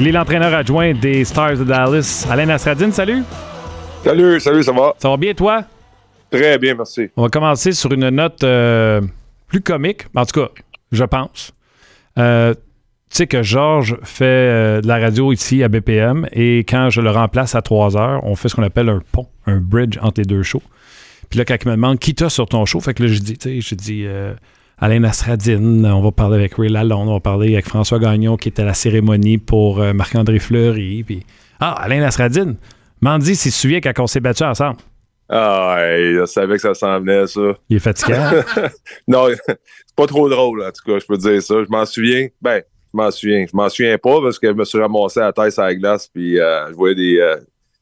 Il est l'entraîneur adjoint des Stars de Dallas. Alain Astradine, salut. Salut, salut, ça va? Ça va bien, toi? Très bien, merci. On va commencer sur une note euh, plus comique, en tout cas, je pense. Euh, tu sais que Georges fait euh, de la radio ici à BPM et quand je le remplace à 3 heures, on fait ce qu'on appelle un pont, un bridge entre les deux shows. Puis là, quand il me demande qui t'as sur ton show, fait que là, je dis, tu sais, je dis Alain Astradine, on va parler avec Ray Lalonde, on va parler avec François Gagnon qui était à la cérémonie pour Marc-André Fleury. Puis, ah, Alain Astradine, Mandy s'il se souvient quand on s'est battu ensemble. Ah, ouais, je savais que ça s'en venait, ça. Il est fatiguant? non, c'est pas trop drôle, en tout cas, je peux dire ça. Je m'en souviens. Ben, je m'en souviens. Je m'en souviens pas parce que je me suis ramassé à la tête sur la glace, puis euh, je voyais des, euh,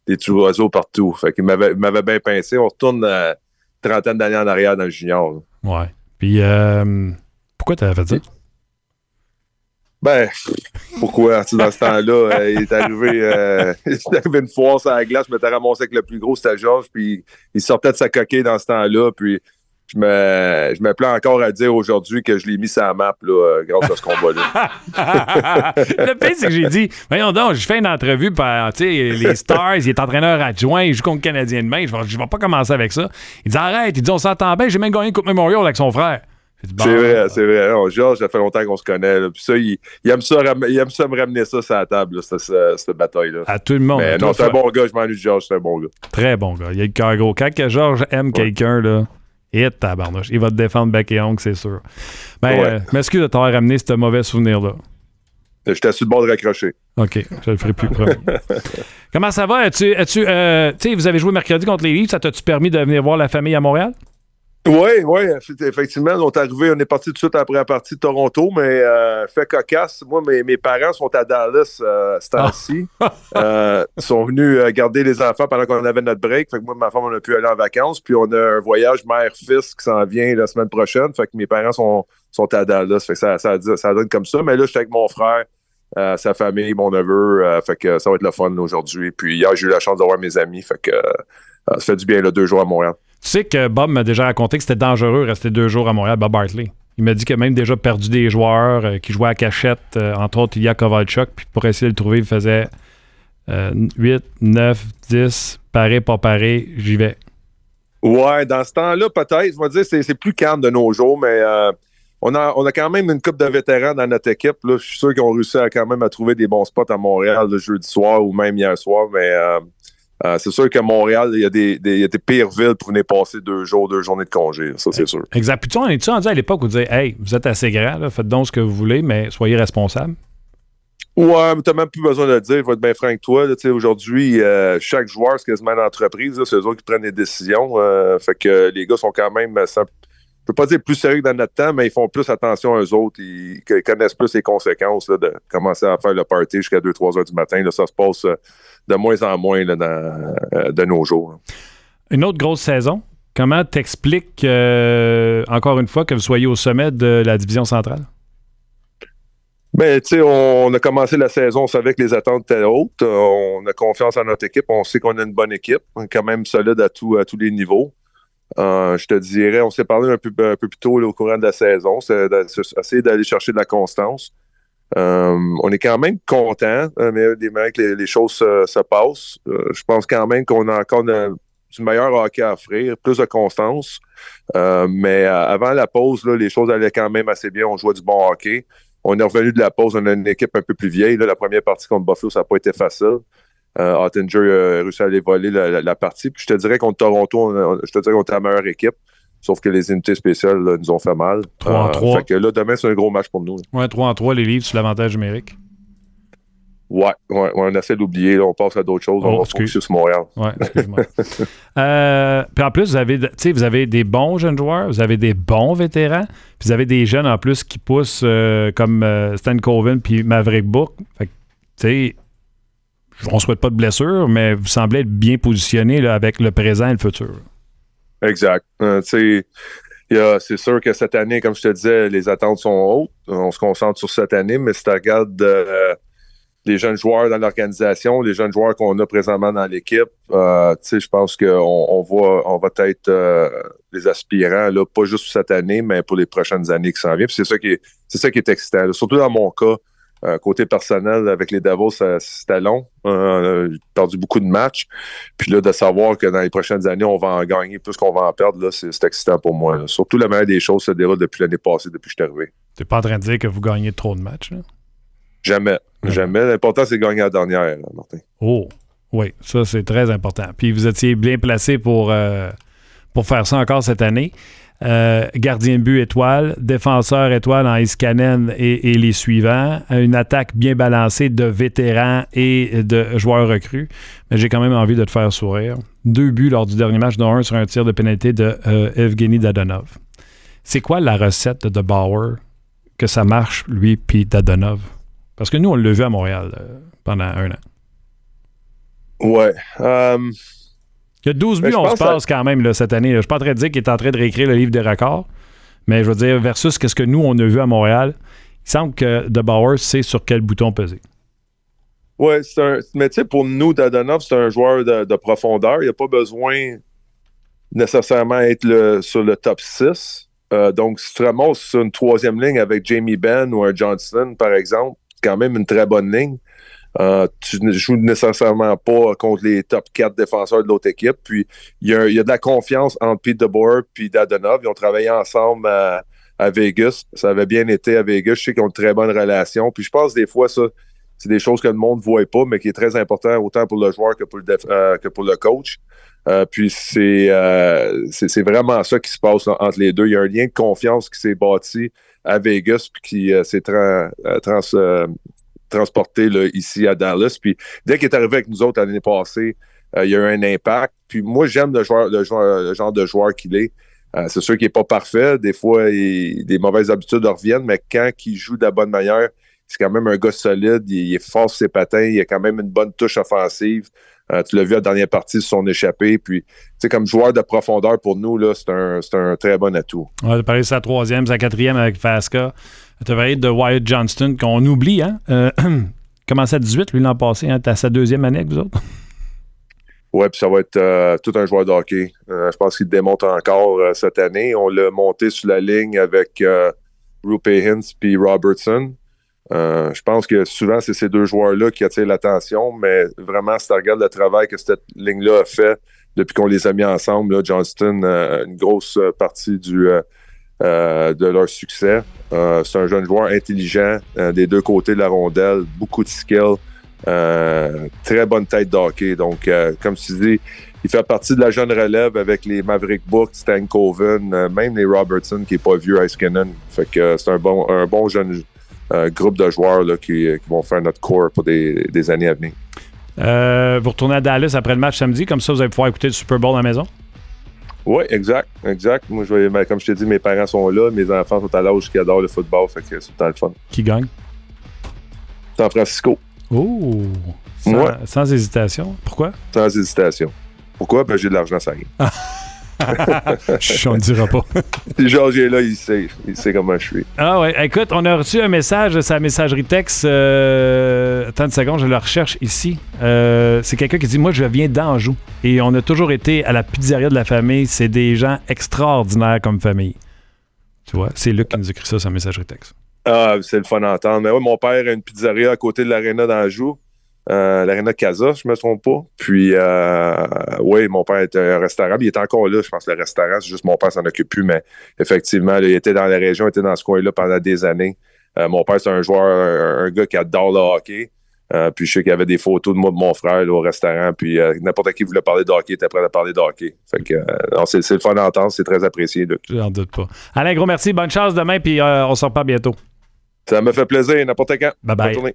des oiseaux partout. Fait qu'il m'avait, m'avait bien pincé. On retourne euh, trentaine d'années en arrière dans le junior. Ouais. Puis, euh, pourquoi t'avais fait ça? Ben, pourquoi? dans ce temps-là, euh, il, est arrivé, euh, il arrivé une fois sur la glace, je m'étais ramassé avec le plus gros, c'était Georges, puis il sortait de sa coquille dans ce temps-là, puis je me, je me plains encore à dire aujourd'hui que je l'ai mis sur la map là, euh, grâce à ce combat-là. le pire, c'est que j'ai dit, voyons donc, je fais une entrevue par les Stars, il est entraîneur adjoint, il joue contre le Canadien de main, je vais, vais pas commencer avec ça. Il dit arrête, il dit on s'entend bien, j'ai même gagné une Coupe Memorial avec son frère. C'est vrai, c'est vrai. Georges, ça fait longtemps qu'on se connaît. Puis ça, il, aime ça, il aime ça me ramener ça sur la table, cette, bataille-là. À tout le monde. Mais non, c'est un bon gars. Je m'ennuie de Georges, c'est un bon gars. Très bon gars. Il a le cœur gros. Quand que Georges aime quelqu'un, là, et tabarnouche. Il va te défendre bec et ongle, c'est sûr. Ben, ouais. euh, m'excuse de t'avoir ramené ce mauvais souvenir-là. J'étais sur le bord de raccrocher. OK, je le ferai plus premier. Comment ça va? As-tu, as-tu, euh, vous avez joué mercredi contre les Leafs. Ça t'a-tu permis de venir voir la famille à Montréal? Oui, oui, effectivement. On est arrivé, on est parti tout de suite après la partie de Toronto, mais euh, fait cocasse. Moi, mes, mes, parents sont à Dallas euh, ce temps-ci. euh, sont venus euh, garder les enfants pendant qu'on avait notre break. Fait que moi ma femme, on a pu aller en vacances. Puis on a un voyage mère-fils qui s'en vient la semaine prochaine. Fait que mes parents sont, sont à Dallas. Fait que ça, ça, ça donne comme ça. Mais là, j'étais avec mon frère. Euh, sa famille, mon neveu, euh, fait que ça va être le fun aujourd'hui. Puis hier, j'ai eu la chance d'avoir mes amis, fait que ça fait du bien là, deux jours à Montréal. Tu sais que Bob m'a déjà raconté que c'était dangereux de rester deux jours à Montréal, Bob Bartley. Il m'a dit qu'il a même déjà perdu des joueurs euh, qui jouaient à cachette, euh, entre autres Ilya Kovalchuk, puis pour essayer de le trouver, il faisait euh, 8, 9, 10, paré, pas paré, j'y vais. Ouais, dans ce temps-là, peut-être, je vais dire, c'est, c'est plus calme de nos jours, mais euh, on, a, on a quand même une coupe de vétérans dans notre équipe. Là. Je suis sûr qu'ils ont réussi à quand même à trouver des bons spots à Montréal le jeudi soir ou même hier soir, mais euh, c'est sûr qu'à Montréal, il y, a des, des, il y, a des, pires villes pour venir passer deux jours, deux journées de congé. Ça, c'est sûr. Exact. Puis, tu on est-tu rendu à l'époque où vous disait Hey, vous êtes assez grand, là, faites donc ce que vous voulez, mais soyez responsable? Ouais, mais t'as même plus besoin de le dire. Je vais être bien franc avec toi. Aujourd'hui, euh, chaque joueur, c'est quasiment une entreprise. C'est eux autres qui prennent les décisions. Euh, fait que les gars sont quand même. Sans, je peux pas dire plus sérieux que dans notre temps, mais ils font plus attention à eux autres. Ils, ils connaissent plus les conséquences là, de commencer à faire le party jusqu'à 2-3 heures du matin. Là, ça se passe de moins en moins là, dans, euh, de nos jours. Une autre grosse saison. Comment t'expliques, euh, encore une fois, que vous soyez au sommet de la division centrale? Ben, tu sais, on, on, a commencé la saison, on savait que les attentes étaient hautes. On a confiance en notre équipe. On sait qu'on a une bonne équipe, quand même solide à, tout, à tous les niveaux. Euh, je te dirais, on s'est parlé un peu, plus tôt au courant de la saison. C'est d'essayer d'aller chercher de la constance. Euh, on est quand même content, euh, mais des les, les choses se, se passent. Je pense quand même qu'on a encore du meilleur hockey à offrir, plus de constance. Mais avant la pause, les choses allaient quand même assez bien. On jouait du bon hockey. On est revenu de la pause, on a une équipe un peu plus vieille. La première partie contre Buffalo, ça n'a pas été facile. Euh, Ottinger a réussi à aller voler la, la, la, partie. Puis je te dirais contre Toronto, on, je te dirais qu'on était la meilleure équipe. Sauf que les unités spéciales là, nous ont fait mal. 3 en 3. Euh, fait que là, demain, c'est un gros match pour nous. Ouais, 3 en 3, les livres sur l'avantage numérique. Ouais, ouais, on essaie d'oublier. On passe à d'autres choses. Oh, on va focuser sur Montréal. Ouais, excuse-moi. euh, puis en plus, vous avez, vous avez des bons jeunes joueurs, vous avez des bons vétérans, puis vous avez des jeunes en plus qui poussent euh, comme euh, Stan Colvin puis Maverick Book. Fait que, tu sais, on souhaite pas de blessure, mais vous semblez être bien positionné là, avec le présent et le futur. Exact. Euh, c'est sûr que cette année, comme je te disais, les attentes sont hautes. On se concentre sur cette année, mais si tu regardes euh, les jeunes joueurs dans l'organisation, les jeunes joueurs qu'on a présentement dans l'équipe, euh, je pense qu'on on va, on va être les aspirants, là, pas juste pour cette année, mais pour les prochaines années qui s'en viennent. C'est ça qui est, c'est ça qui est excitant. Surtout dans mon cas, Euh, côté personnel, avec les Devils, c'était long. Euh, j'ai perdu beaucoup de matchs. Puis là, de savoir que dans les prochaines années, on va en gagner plus qu'on va en perdre, là, c'est, excitant pour moi. Surtout, la meilleure des choses se déroule depuis l'année passée, depuis que je suis arrivé. Tu n'es pas en train de dire que vous gagnez trop de matchs? Jamais. Jamais. L'important, c'est de gagner la dernière, Martin. Oh, oui, ça, c'est très important. Puis vous étiez bien placé pour, euh, pour faire ça encore cette année. Euh, gardien but étoile, défenseur étoile en Iskanen et, les suivants. Une attaque bien balancée de vétérans et de joueurs recrues. Mais j'ai quand même envie de te faire sourire. Deux buts lors du dernier match, dont un sur un tir de pénalité de euh, Evgeny Dadonov. C'est quoi la recette de Bauer que ça marche, lui, puis Dadonov? Parce que nous, on l'a vu à Montréal euh, pendant un an. Ouais. Il y a 12 buts, on se passe quand même là, cette année. Je ne suis pas en train de dire qu'il est en train de réécrire le livre des records, mais je veux dire, versus ce que nous, on a vu à Montréal, il semble que De Bauer sait sur quel bouton peser. Oui, mais tu sais, pour nous, Dadonov, c'est un joueur de, profondeur. Il n'a pas besoin nécessairement d'être sur le top 6. Euh, donc, si tu remontes sur une troisième ligne avec Jamie Benn ou un Johnson, par exemple, c'est quand même une très bonne ligne. Euh, tu ne joues nécessairement pas contre les top 4 défenseurs de l'autre équipe. Puis il y, a, de la confiance entre Pete DeBoer et Dadonov. Ils ont travaillé ensemble à, Vegas. Ça avait bien été à Vegas. Je sais qu'ils ont une très bonne relation. Puis je pense des fois, ça, c'est des choses que le monde ne voit pas, mais qui est très important autant pour le joueur que pour le, euh, coach. Euh, puis c'est, c'est, vraiment ça qui se passe entre les deux. Il y a un lien de confiance qui s'est bâti à Vegas puis qui s'est trans, transporté ici à Dallas. Puis dès qu'il est arrivé avec nous autres l'année passée, euh, il y a eu un impact. Puis moi, j'aime le, joueur, le, genre de joueur qu'il est. Euh, c'est sûr qu'il n'est pas parfait. Des fois, des mauvaises habitudes reviennent, mais quand il joue de la bonne manière, c'est quand même un gars solide. Il, est fort sur ses patins. Il a quand même une bonne touche offensive. Euh, tu l'as vu à la dernière partie sur son échappée. Puis, tu sais, comme joueur de profondeur pour nous, là, c'est un, un, très bon atout. On va parler de sa troisième, sa quatrième avec Fasca. Tu parlé de Wyatt Johnston, qu'on oublie, hein? Euh, à 18, lui, l'an passé. Hein? Tu as sa deuxième année avec vous autres? Oui, puis ça va être euh, tout un joueur de hockey. Euh, je pense qu'il démontre encore cette année. On l'a monté sur la ligne avec Rupe Hintz puis Robertson. je pense que souvent, c'est ces deux joueurs-là qui attirent l'attention, mais vraiment, si tu regardes le travail que cette ligne-là a fait depuis qu'on les a mis ensemble, Johnston, une grosse partie du, euh, de leur succès. Euh, c'est un jeune joueur intelligent euh, des deux côtés de la rondelle, beaucoup de skill, très bonne tête d'hockey. Donc, comme tu dis, il fait partie de la jeune relève avec les Maverick Book, Stan Coven, même les Robertson qui n'est pas vieux à Iskanen. Fait c'est un bon, un bon jeune groupe de joueurs là, qui, vont faire notre corps pour des, des années à venir. vous retournez à Dallas après le match samedi, comme ça vous allez pouvoir écouter le Super Bowl à la maison? Oui, exact, exact. Moi, je ben, comme je t'ai dit, mes parents sont là, mes enfants sont à l'âge qui adorent le football, fait que c'est tout le fun. Qui gagne? San Francisco. Oh! Sans, sans hésitation. Pourquoi? Sans hésitation. Pourquoi? Ben, j'ai de l'argent, ça arrive. on ne dira pas. si Georges est là, il sait. Il sait comment je suis. Ah ouais. Écoute, on a reçu un message, sa messagerie texte. Euh, attends une seconde, je le recherche ici. Euh, c'est quelqu'un qui dit Moi, je viens d'Anjou. Et on a toujours été à la pizzeria de la famille. C'est des gens extraordinaires comme famille. Tu vois, c'est Luc qui nous écrit ça, sa messagerie texte. Ah, c'est le fun d'entendre. Mais oui, mon père a une pizzeria à côté de l'aréna d'Anjou. Euh, l'aréna Casa, je me trompe pas. Puis, euh, oui, mon père était un restaurant. Il est encore là, je pense, le restaurant. C'est juste mon père s'en occupe plus, mais effectivement, il était dans la région, il était dans ce coin-là pendant des années. Euh, mon père, c'est un joueur, un, gars qui adore le hockey. puis je sais qu'il y avait des photos de moi de mon frère au restaurant. Puis n'importe qui voulait parler de hockey était prêt à parler de hockey. Fait que c'est, le fun d'entendre, c'est très apprécié. J'en doute pas. Alain, gros merci. Bonne chance demain, puis on se reparle bientôt. Ça me fait plaisir, n'importe quand. Bye bye.